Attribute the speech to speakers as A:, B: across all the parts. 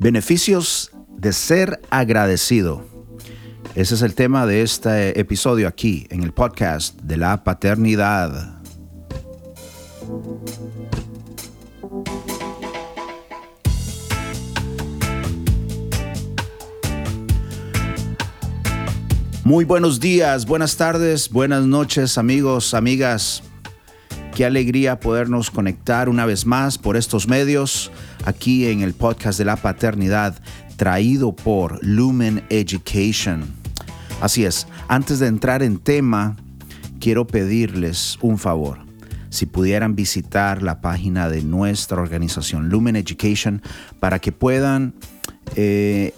A: Beneficios de ser agradecido. Ese es el tema de este episodio aquí en el podcast de la paternidad. Muy buenos días, buenas tardes, buenas noches amigos, amigas. Qué alegría podernos conectar una vez más por estos medios aquí en el podcast de la paternidad traído por Lumen Education. Así es, antes de entrar en tema, quiero pedirles un favor. Si pudieran visitar la página de nuestra organización Lumen Education para que puedan eh,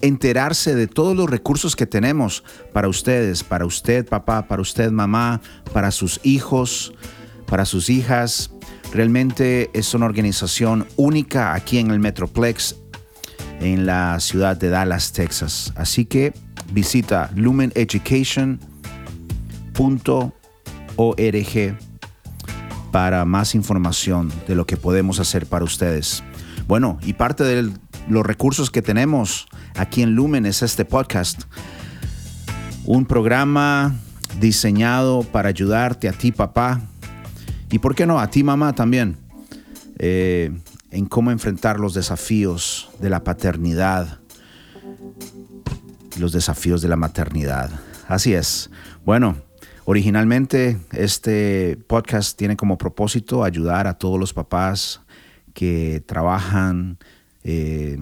A: enterarse de todos los recursos que tenemos para ustedes, para usted papá, para usted mamá, para sus hijos, para sus hijas, Realmente es una organización única aquí en el Metroplex, en la ciudad de Dallas, Texas. Así que visita lumeneducation.org para más información de lo que podemos hacer para ustedes. Bueno, y parte de los recursos que tenemos aquí en Lumen es este podcast. Un programa diseñado para ayudarte a ti, papá, y por qué no, a ti mamá también, eh, en cómo enfrentar los desafíos de la paternidad, los desafíos de la maternidad. Así es. Bueno, originalmente este podcast tiene como propósito ayudar a todos los papás que trabajan eh,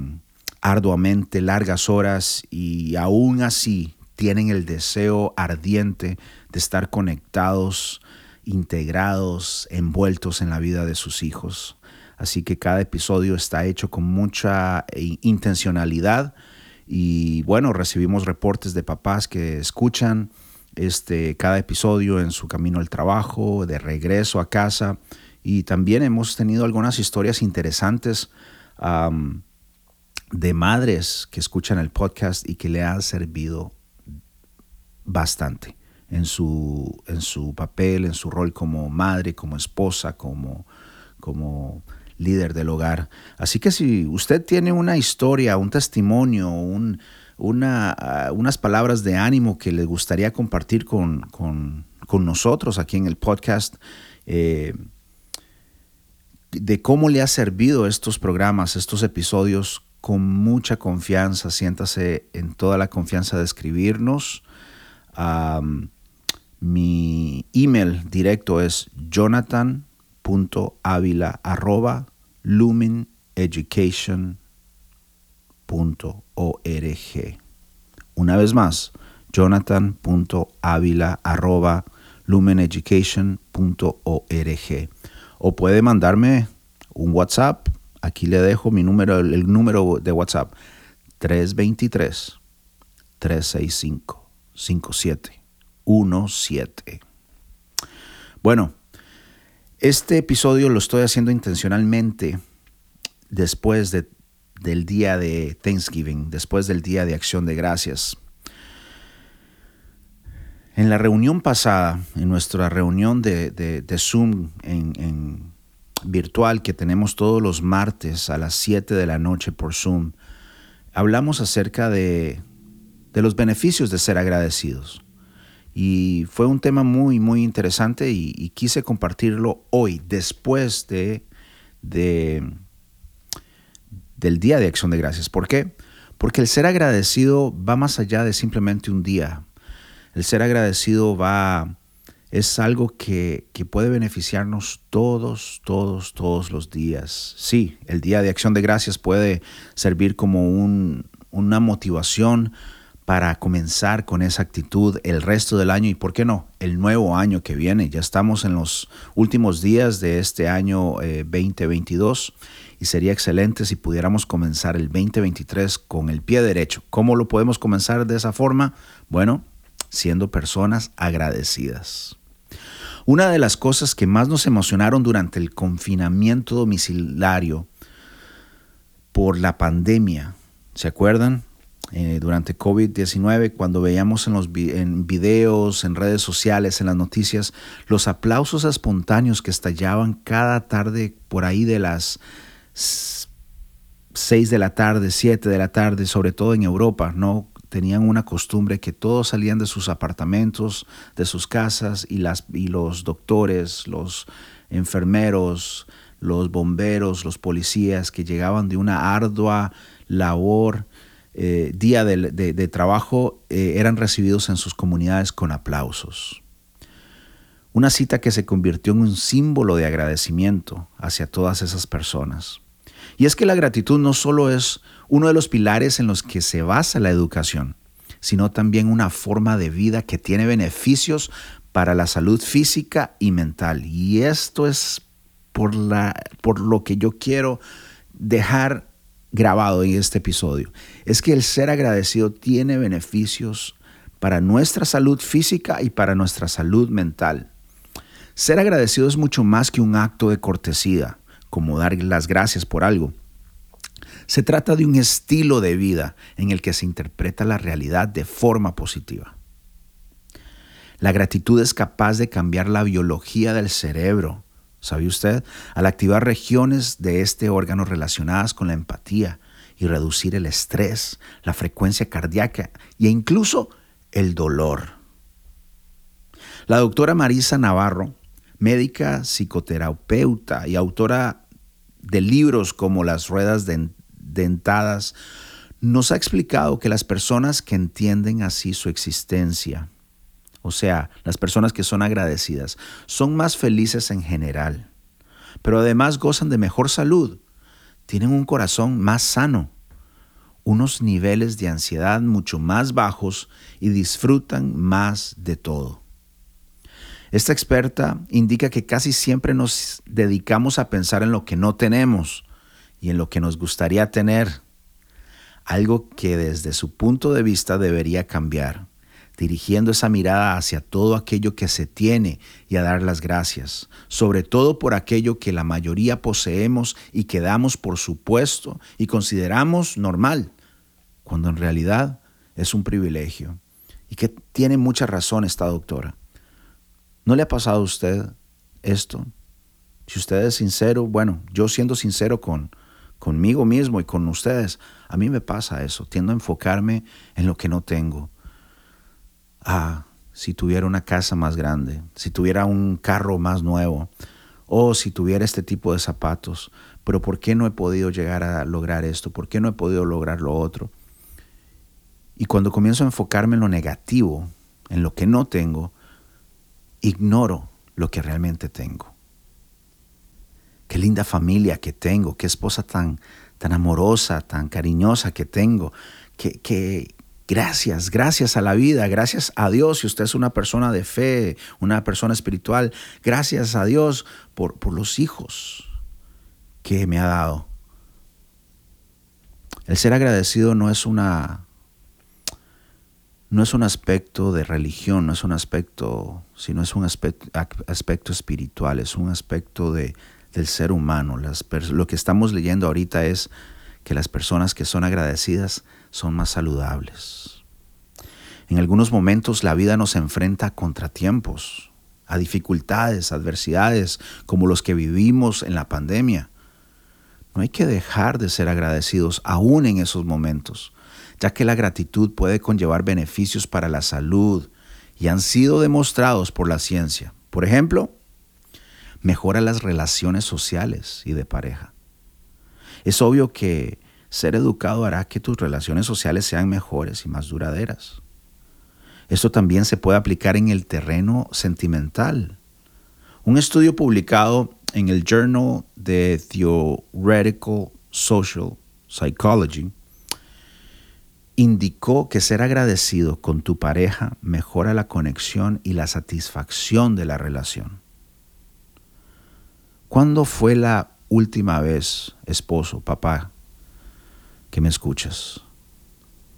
A: arduamente largas horas y aún así tienen el deseo ardiente de estar conectados integrados, envueltos en la vida de sus hijos. Así que cada episodio está hecho con mucha eh, intencionalidad. Y bueno, recibimos reportes de papás que escuchan este, cada episodio en su camino al trabajo, de regreso a casa. Y también hemos tenido algunas historias interesantes de madres que escuchan el podcast y que le han servido bastante en su, en su papel, en su rol como madre, como esposa, como, como líder del hogar. Así que si usted tiene una historia, un testimonio, un, una, ah, unas palabras de ánimo que le gustaría compartir con, con, con nosotros aquí en el podcast, eh, de cómo le ha servido estos programas, estos episodios, con mucha confianza, siéntase en toda la confianza de escribirnos. Mi email directo es jonathan.avila.lumeneducation.org. Una vez más, jonathan.avila.lumeneducation.org. O puede mandarme un WhatsApp. Aquí le dejo mi número, el número de WhatsApp. 323 365 57 1.7. Bueno, este episodio lo estoy haciendo intencionalmente después de, del día de Thanksgiving, después del día de acción de gracias. En la reunión pasada, en nuestra reunión de, Zoom en, virtual que tenemos todos los martes a las 7 de la noche por Zoom, hablamos acerca de los beneficios de ser agradecidos. Y fue un tema muy, muy interesante y, quise compartirlo hoy, después de, de, del Día de Acción de Gracias. ¿Por qué? Porque el ser agradecido va más allá de simplemente un día. El ser agradecido va, es algo que, que puede beneficiarnos todos, todos, todos los días. Sí, el Día de Acción de Gracias puede servir como un, una motivación para comenzar con esa actitud el resto del año y, ¿por qué no?, el nuevo año que viene. Ya estamos en los últimos días de este año 2022 eh, y sería excelente si pudiéramos comenzar el 2023 con el pie derecho. ¿Cómo lo podemos comenzar de esa forma? Bueno, siendo personas agradecidas. Una de las cosas que más nos emocionaron durante el confinamiento domiciliario por la pandemia, ¿se acuerdan? Eh, durante COVID-19, cuando veíamos en los en videos, en redes sociales, en las noticias, los aplausos espontáneos que estallaban cada tarde por ahí de las 6 de la tarde, 7 de la tarde, sobre todo en Europa, ¿no? Tenían una costumbre que todos salían de sus apartamentos, de sus casas, y, las, y los doctores, los enfermeros, los bomberos, los policías que llegaban de una ardua labor, eh, día de, trabajo, eh, eran recibidos en sus comunidades con aplausos. Una cita que se convirtió en un símbolo de agradecimiento hacia todas esas personas. Y es que la gratitud no solo es uno de los pilares en los que se basa la educación, sino también una forma de vida que tiene beneficios para la salud física y mental. Y esto es por, lo que yo quiero dejar grabado en este episodio. Es que el ser agradecido tiene beneficios para nuestra salud física y para nuestra salud mental. Ser agradecido es mucho más que un acto de cortesía, como dar las gracias por algo. Se trata de un estilo de vida en el que se interpreta la realidad de forma positiva. La gratitud es capaz de cambiar la biología del cerebro, ¿sabe usted? Al activar regiones de este órgano relacionadas con la empatía y reducir el estrés, la frecuencia cardíaca e incluso el dolor. La doctora Marisa Navarro médica, psicoterapeuta y autora de libros como Las Ruedas Dentadas, nos ha explicado que las personas que entienden así su existencia, o sea, las personas que son agradecidas, son más felices en general, pero además gozan de mejor salud, tienen un corazón más sano, unos niveles de ansiedad mucho más bajos y disfrutan más de todo. Esta experta indica que casi siempre nos dedicamos a pensar en lo que no tenemos y en lo que nos gustaría tener, algo que desde su punto de vista debería cambiar, dirigiendo esa mirada hacia todo aquello que se tiene y a dar las gracias, sobre todo por aquello que la mayoría poseemos y que damos por supuesto y consideramos normal, cuando en realidad es un privilegio. Y que tiene mucha razón esta doctora. ¿No le ha pasado a usted esto? Si usted es sincero, bueno, yo siendo sincero con conmigo mismo y con ustedes, a mí me pasa eso. Tiendo a enfocarme en lo que no tengo. Ah, si tuviera una casa más grande, si tuviera un carro más nuevo, o si tuviera este tipo de zapatos, pero ¿por qué no he podido llegar a lograr esto? ¿Por qué no he podido lograr lo otro? Y cuando comienzo a enfocarme en lo negativo, en lo que no tengo, ignoro lo que realmente tengo. Qué linda familia que tengo, qué esposa tan, tan amorosa, tan cariñosa que tengo. Que, gracias, gracias a la vida, gracias a Dios. Si usted es una persona de fe, una persona espiritual, gracias a Dios por, por los hijos que me ha dado. El ser agradecido no es una no es un aspecto de religión, no es un aspecto, sino es un aspecto, espiritual, es un aspecto de, del ser humano. lo que estamos leyendo ahorita es que las personas que son agradecidas son más saludables. En algunos momentos la vida nos enfrenta a contratiempos, a dificultades, adversidades, como los que vivimos en la pandemia. No hay que dejar de ser agradecidos aún en esos momentos ya que la gratitud puede conllevar beneficios para la salud y han sido demostrados por la ciencia. Por ejemplo, mejora las relaciones sociales y de pareja. Es obvio que ser educado hará que tus relaciones sociales sean mejores y más duraderas. Esto también se puede aplicar en el terreno sentimental. Un estudio publicado en el Journal de Theoretical Social Psychology indicó que ser agradecido con tu pareja mejora la conexión y la satisfacción de la relación. ¿Cuándo fue la última vez, esposo, papá, que me escuchas,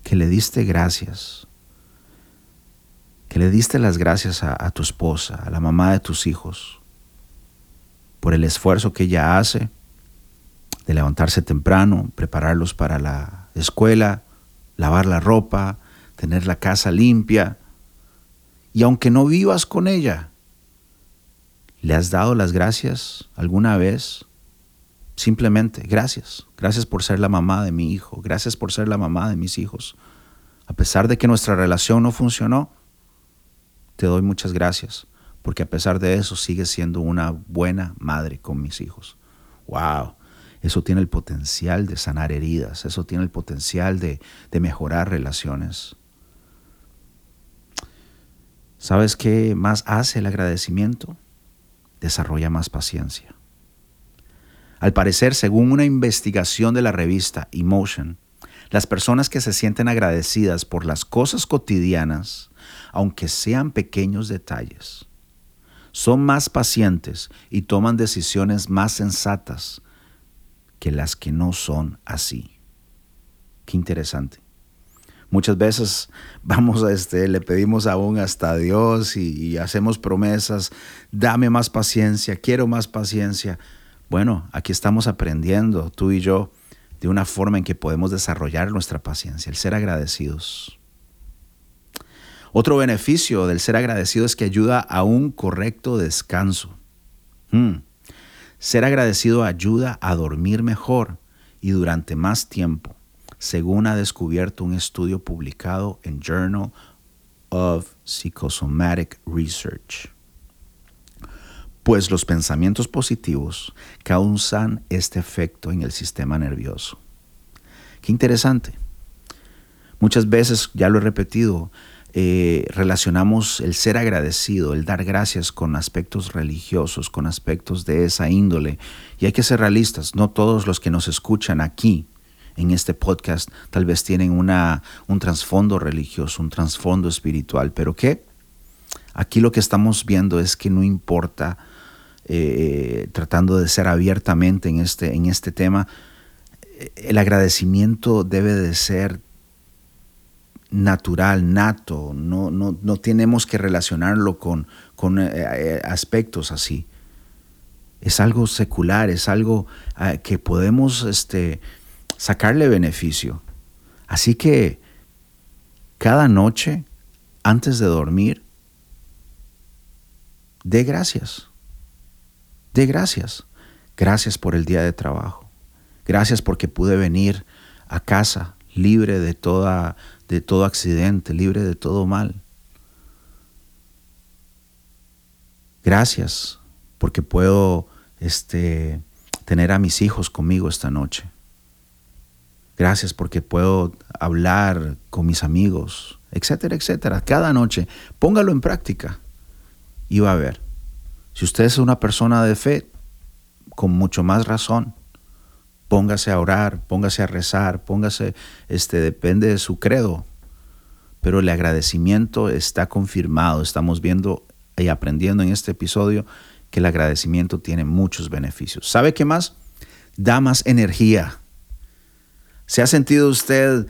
A: que le diste gracias, que le diste las gracias a, a tu esposa, a la mamá de tus hijos, por el esfuerzo que ella hace de levantarse temprano, prepararlos para la escuela, lavar la ropa, tener la casa limpia. Y aunque no vivas con ella, ¿le has dado las gracias alguna vez? Simplemente, gracias. Gracias por ser la mamá de mi hijo. Gracias por ser la mamá de mis hijos. A pesar de que nuestra relación no funcionó, te doy muchas gracias, porque a pesar de eso sigues siendo una buena madre con mis hijos. ¡Wow! Eso tiene el potencial de sanar heridas, eso tiene el potencial de, de mejorar relaciones. ¿Sabes qué más hace el agradecimiento? Desarrolla más paciencia. Al parecer, según una investigación de la revista Emotion, las personas que se sienten agradecidas por las cosas cotidianas, aunque sean pequeños detalles, son más pacientes y toman decisiones más sensatas que las que no son así. Qué interesante. Muchas veces vamos a este, le pedimos aún hasta Dios y hacemos promesas, dame más paciencia, quiero más paciencia. Bueno, aquí estamos aprendiendo, tú y yo, de una forma en que podemos desarrollar nuestra paciencia, el ser agradecidos. Otro beneficio del ser agradecido es que ayuda a un correcto descanso. Hmm. Ser agradecido ayuda a dormir mejor y durante más tiempo, según ha descubierto un estudio publicado en Journal of Psychosomatic Research pues los pensamientos positivos causan este efecto en el sistema nervioso. Qué interesante. Muchas veces, ya lo he repetido, eh, relacionamos el ser agradecido, el dar gracias con aspectos religiosos, con aspectos de esa índole. Y hay que ser realistas, no todos los que nos escuchan aquí en este podcast tal vez tienen una, un trasfondo religioso, un trasfondo espiritual, pero ¿qué? Aquí lo que estamos viendo es que no importa eh, tratando de ser abiertamente en este, en este tema, el agradecimiento debe de ser natural, nato, no, no, no tenemos que relacionarlo con, con eh, eh, aspectos así. Es algo secular, es algo que podemos este, sacarle beneficio. Así que cada noche, antes de dormir, dé gracias. De gracias. Gracias por el día de trabajo. Gracias porque pude venir a casa libre de, toda, de todo accidente, libre de todo mal. Gracias porque puedo este, tener a mis hijos conmigo esta noche. Gracias porque puedo hablar con mis amigos, etcétera, etcétera. Cada noche, póngalo en práctica y va a ver. Si usted es una persona de fe, con mucho más razón, póngase a orar, póngase a rezar, póngase, este, depende de su credo. Pero el agradecimiento está confirmado. Estamos viendo y aprendiendo en este episodio que el agradecimiento tiene muchos beneficios. ¿Sabe qué más? Da más energía. ¿Se ha sentido usted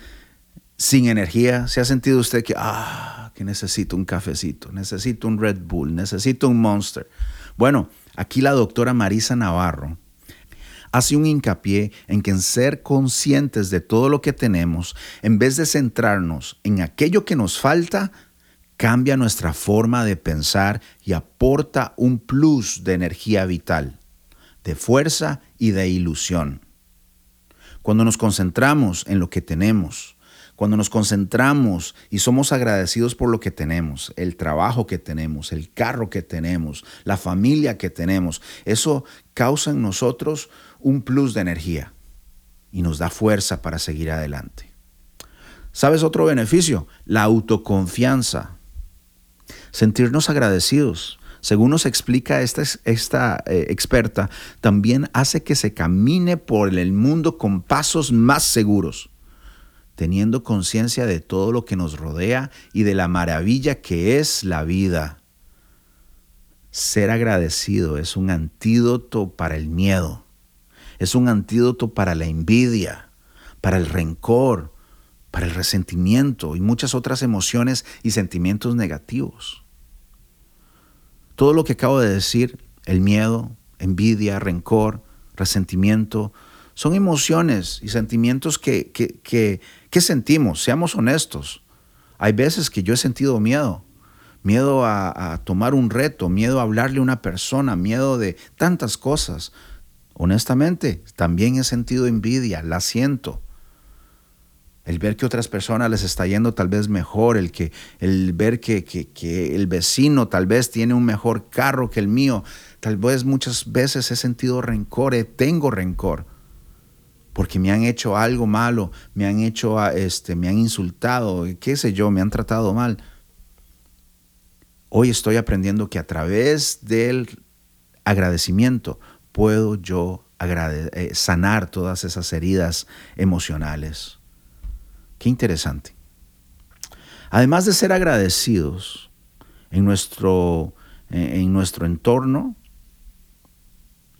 A: sin energía? ¿Se ha sentido usted que, ah, necesito un cafecito, necesito un Red Bull, necesito un Monster. Bueno, aquí la doctora Marisa Navarro hace un hincapié en que en ser conscientes de todo lo que tenemos, en vez de centrarnos en aquello que nos falta, cambia nuestra forma de pensar y aporta un plus de energía vital, de fuerza y de ilusión. Cuando nos concentramos en lo que tenemos, cuando nos concentramos y somos agradecidos por lo que tenemos, el trabajo que tenemos, el carro que tenemos, la familia que tenemos, eso causa en nosotros un plus de energía y nos da fuerza para seguir adelante. ¿Sabes otro beneficio? La autoconfianza. Sentirnos agradecidos. Según nos explica esta, eh, experta, también hace que se camine por el mundo con pasos más seguros teniendo conciencia de todo lo que nos rodea y de la maravilla que es la vida. Ser agradecido es un antídoto para el miedo, es un antídoto para la envidia, para el rencor, para el resentimiento y muchas otras emociones y sentimientos negativos. Todo lo que acabo de decir, el miedo, envidia, rencor, resentimiento, son emociones y sentimientos que, que, sentimos, seamos honestos. Hay veces que yo he sentido miedo, miedo a, tomar un reto, miedo a hablarle a una persona, miedo de tantas cosas. Honestamente, también he sentido envidia, la siento. El ver que otras personas les está yendo tal vez mejor, el, que, el ver que, que el vecino tal vez tiene un mejor carro que el mío. Tal vez muchas veces he sentido rencor, eh, tengo rencor porque me han hecho algo malo, me han hecho, este, me han insultado, qué sé yo, me han tratado mal. Hoy estoy aprendiendo que a través del agradecimiento puedo yo eh, sanar todas esas heridas emocionales. Qué interesante. Además de ser agradecidos en nuestro, en nuestro entorno,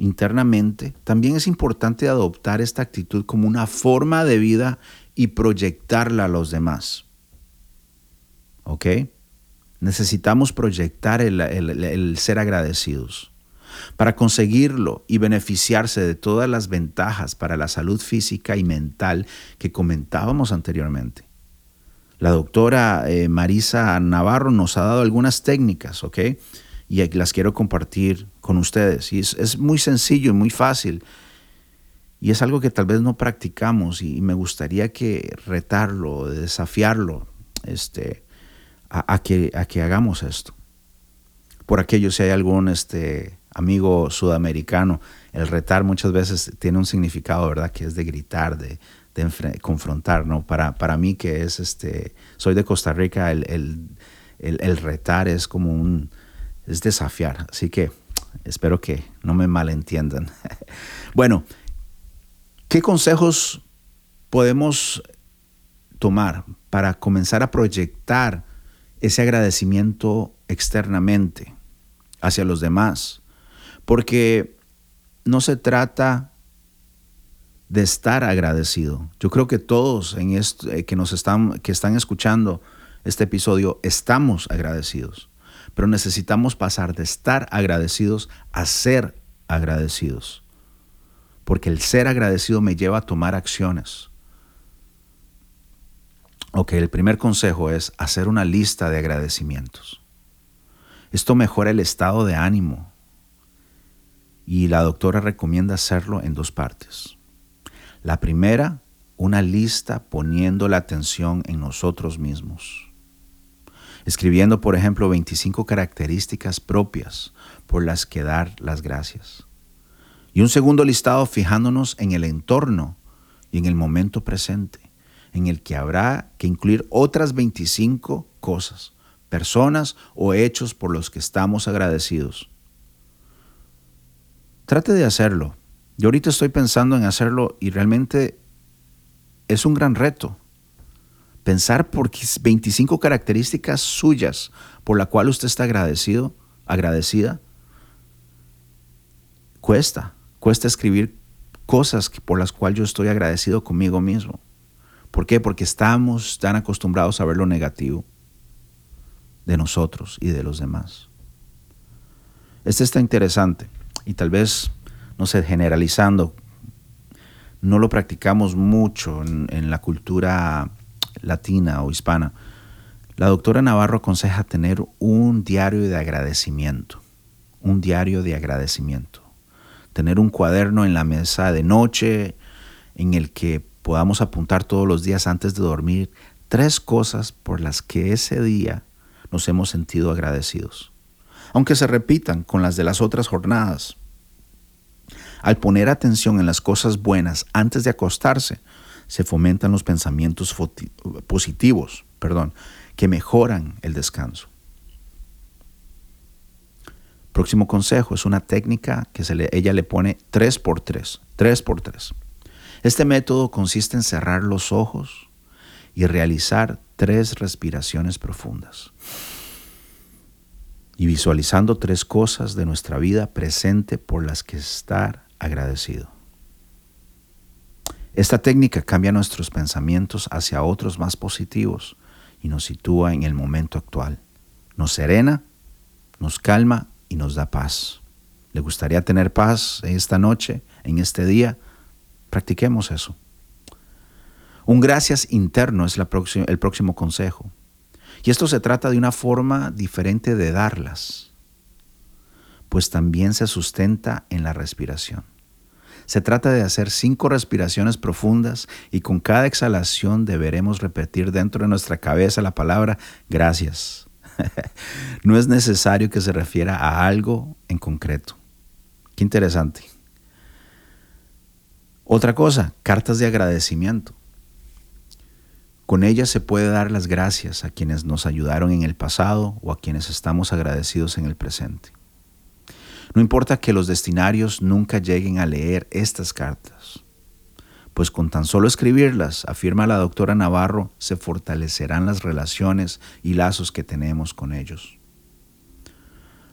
A: internamente, también es importante adoptar esta actitud como una forma de vida y proyectarla a los demás. ¿Ok? Necesitamos proyectar el, ser agradecidos. Para conseguirlo y beneficiarse de todas las ventajas para la salud física y mental que comentábamos anteriormente. La doctora eh, Marisa Navarro nos ha dado algunas técnicas, ¿ok? Y las quiero compartir con ustedes. Y es, muy sencillo y muy fácil. Y es algo que tal vez no practicamos y me gustaría que retarlo, desafiarlo, este, a, que, a que hagamos esto. Por aquello, si hay algún este, amigo sudamericano, el retar muchas veces tiene un significado, ¿verdad? Que es de gritar, de, confrontar, ¿no? Para, para mí que es, este, soy de Costa Rica, el, el retar es como un, es desafiar. Así que espero que no me malentiendan. bueno, ¿qué consejos podemos tomar para comenzar a proyectar ese agradecimiento externamente hacia los demás? Porque no se trata de estar agradecido. Yo creo que todos en eh, que nos están, que están escuchando este episodio estamos agradecidos pero necesitamos pasar de estar agradecidos a ser agradecidos. Porque el ser agradecido me lleva a tomar acciones. Ok, el primer consejo es hacer una lista de agradecimientos. Esto mejora el estado de ánimo y la doctora recomienda hacerlo en dos partes. La primera, una lista poniendo la atención en nosotros mismos escribiendo, por ejemplo, 25 características propias por las que dar las gracias. Y un segundo listado fijándonos en el entorno y en el momento presente, en el que habrá que incluir otras 25 cosas, personas o hechos por los que estamos agradecidos. Trate de hacerlo. Yo ahorita estoy pensando en hacerlo y realmente es un gran reto pensar por 25 características suyas por la cual usted está agradecido, agradecida, cuesta, cuesta escribir cosas por las cuales yo estoy agradecido conmigo mismo. ¿Por qué? Porque estamos tan acostumbrados a ver lo negativo de nosotros y de los demás. Este está interesante y tal vez, no sé, generalizando, no lo practicamos mucho en, en la cultura latina o hispana, la doctora Navarro aconseja tener un diario de agradecimiento, un diario de agradecimiento, tener un cuaderno en la mesa de noche en el que podamos apuntar todos los días antes de dormir tres cosas por las que ese día nos hemos sentido agradecidos, aunque se repitan con las de las otras jornadas. Al poner atención en las cosas buenas antes de acostarse, se fomentan los pensamientos positivos, perdón, que mejoran el descanso. Próximo consejo es una técnica que ella le pone 3 por 3, 3 por 3. Este método consiste en cerrar los ojos y realizar tres respiraciones profundas. Y visualizando tres cosas de nuestra vida presente por las que estar agradecido. Esta técnica cambia nuestros pensamientos hacia otros más positivos y nos sitúa en el momento actual. Nos serena, nos calma y nos da paz. ¿Le gustaría tener paz esta noche, en este día? Practiquemos eso. Un gracias interno es el próximo consejo. Y esto se trata de una forma diferente de darlas, pues también se sustenta en la respiración. Se trata de hacer cinco respiraciones profundas y con cada exhalación deberemos repetir dentro de nuestra cabeza la palabra gracias. no es necesario que se refiera a algo en concreto. Qué interesante. Otra cosa, cartas de agradecimiento. Con ellas se puede dar las gracias a quienes nos ayudaron en el pasado o a quienes estamos agradecidos en el presente. No importa que los destinarios nunca lleguen a leer estas cartas, pues con tan solo escribirlas, afirma la doctora Navarro, se fortalecerán las relaciones y lazos que tenemos con ellos.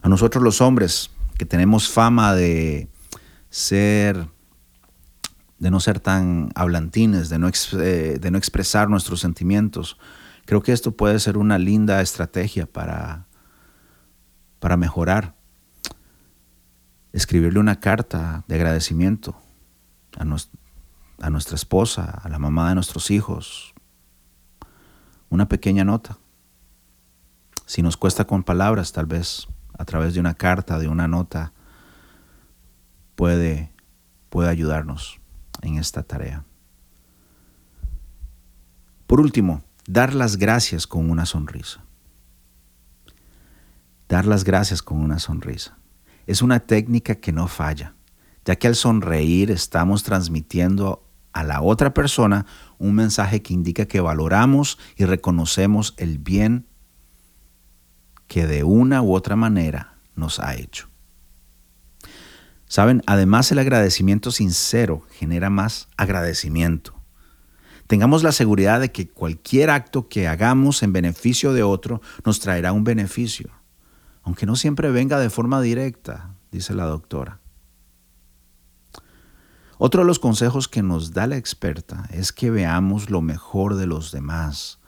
A: A nosotros los hombres, que tenemos fama de ser de no ser tan hablantines, de no, eh, de no expresar nuestros sentimientos. Creo que esto puede ser una linda estrategia para, para mejorar. Escribirle una carta de agradecimiento a, a nuestra esposa, a la mamá de nuestros hijos. Una pequeña nota. Si nos cuesta con palabras, tal vez a través de una carta, de una nota, puede, puede ayudarnos en esta tarea. Por último, dar las gracias con una sonrisa. Dar las gracias con una sonrisa. Es una técnica que no falla, ya que al sonreír estamos transmitiendo a la otra persona un mensaje que indica que valoramos y reconocemos el bien que de una u otra manera nos ha hecho. Saben, además el agradecimiento sincero genera más agradecimiento. Tengamos la seguridad de que cualquier acto que hagamos en beneficio de otro nos traerá un beneficio, aunque no siempre venga de forma directa, dice la doctora. Otro de los consejos que nos da la experta es que veamos lo mejor de los demás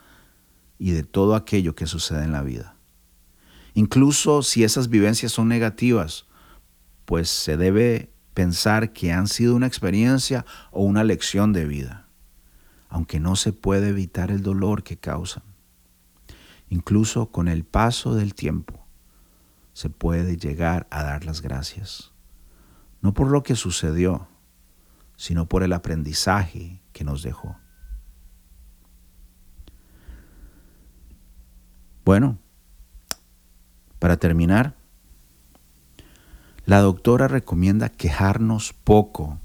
A: y de todo aquello que sucede en la vida. Incluso si esas vivencias son negativas, pues se debe pensar que han sido una experiencia o una lección de vida, aunque no se puede evitar el dolor que causan. Incluso con el paso del tiempo se puede llegar a dar las gracias, no por lo que sucedió, sino por el aprendizaje que nos dejó. Bueno, para terminar, la doctora recomienda quejarnos poco.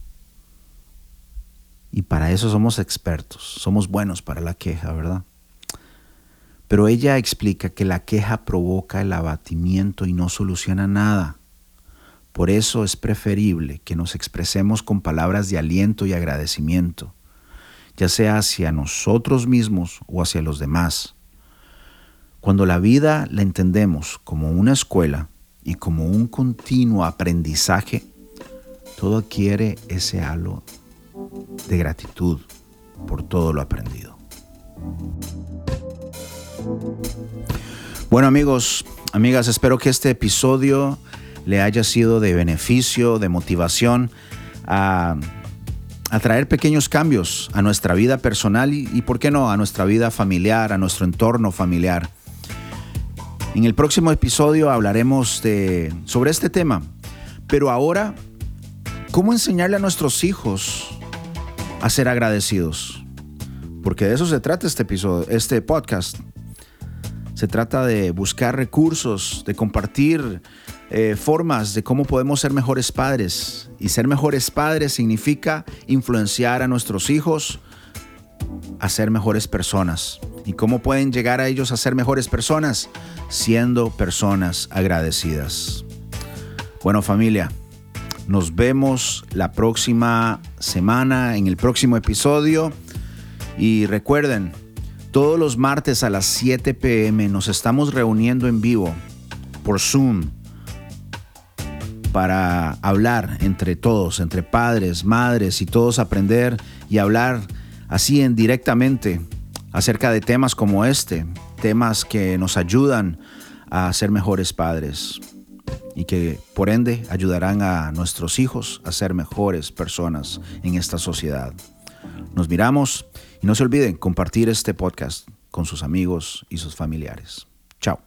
A: Y para eso somos expertos, somos buenos para la queja, ¿verdad? Pero ella explica que la queja provoca el abatimiento y no soluciona nada. Por eso es preferible que nos expresemos con palabras de aliento y agradecimiento, ya sea hacia nosotros mismos o hacia los demás. Cuando la vida la entendemos como una escuela, y como un continuo aprendizaje, todo adquiere ese halo de gratitud por todo lo aprendido. Bueno amigos, amigas, espero que este episodio le haya sido de beneficio, de motivación a, traer pequeños cambios a nuestra vida personal y, ¿por qué no?, a nuestra vida familiar, a nuestro entorno familiar. En el próximo episodio hablaremos sobre este tema. Pero ahora, ¿cómo enseñarle a nuestros hijos a ser agradecidos? Porque de eso se trata este episodio, este podcast. Se trata de buscar recursos, de compartir eh, formas de cómo podemos ser mejores padres. Y ser mejores padres significa influenciar a nuestros hijos a ser mejores personas. ¿Y cómo pueden llegar a ellos a ser mejores personas? Siendo personas agradecidas. Bueno familia, nos vemos la próxima semana en el próximo episodio. Y recuerden, todos los martes a las 7 pm nos estamos reuniendo en vivo por Zoom para hablar entre todos, entre padres, madres y todos aprender y hablar así en directamente acerca de temas como este, temas que nos ayudan a ser mejores padres y que por ende ayudarán a nuestros hijos a ser mejores personas en esta sociedad. Nos miramos y no se olviden compartir este podcast con sus amigos y sus familiares. Chao.